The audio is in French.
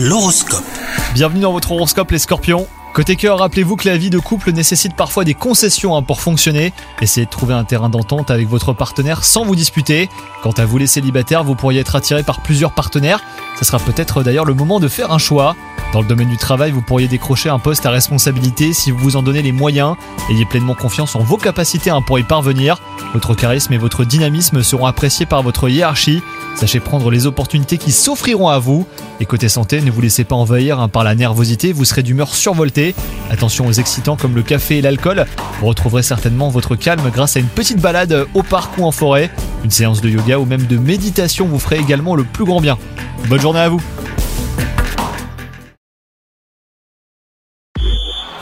L'horoscope. Bienvenue dans votre horoscope les scorpions. Côté cœur, rappelez-vous que la vie de couple nécessite parfois des concessions hein, pour fonctionner. Essayez de trouver un terrain d'entente avec votre partenaire sans vous disputer. Quant à vous les célibataires, vous pourriez être attiré par plusieurs partenaires. Ce sera peut-être d'ailleurs le moment de faire un choix. Dans le domaine du travail, vous pourriez décrocher un poste à responsabilité si vous vous en donnez les moyens. Ayez pleinement confiance en vos capacités hein, pour y parvenir. Votre charisme et votre dynamisme seront appréciés par votre hiérarchie. Sachez prendre les opportunités qui s'offriront à vous. Et côté santé, ne vous laissez pas envahir hein, par la nervosité, vous serez d'humeur survoltée. Attention aux excitants comme le café et l'alcool. Vous retrouverez certainement votre calme grâce à une petite balade au parc ou en forêt. Une séance de yoga ou même de méditation vous ferait également le plus grand bien. Bonne journée à vous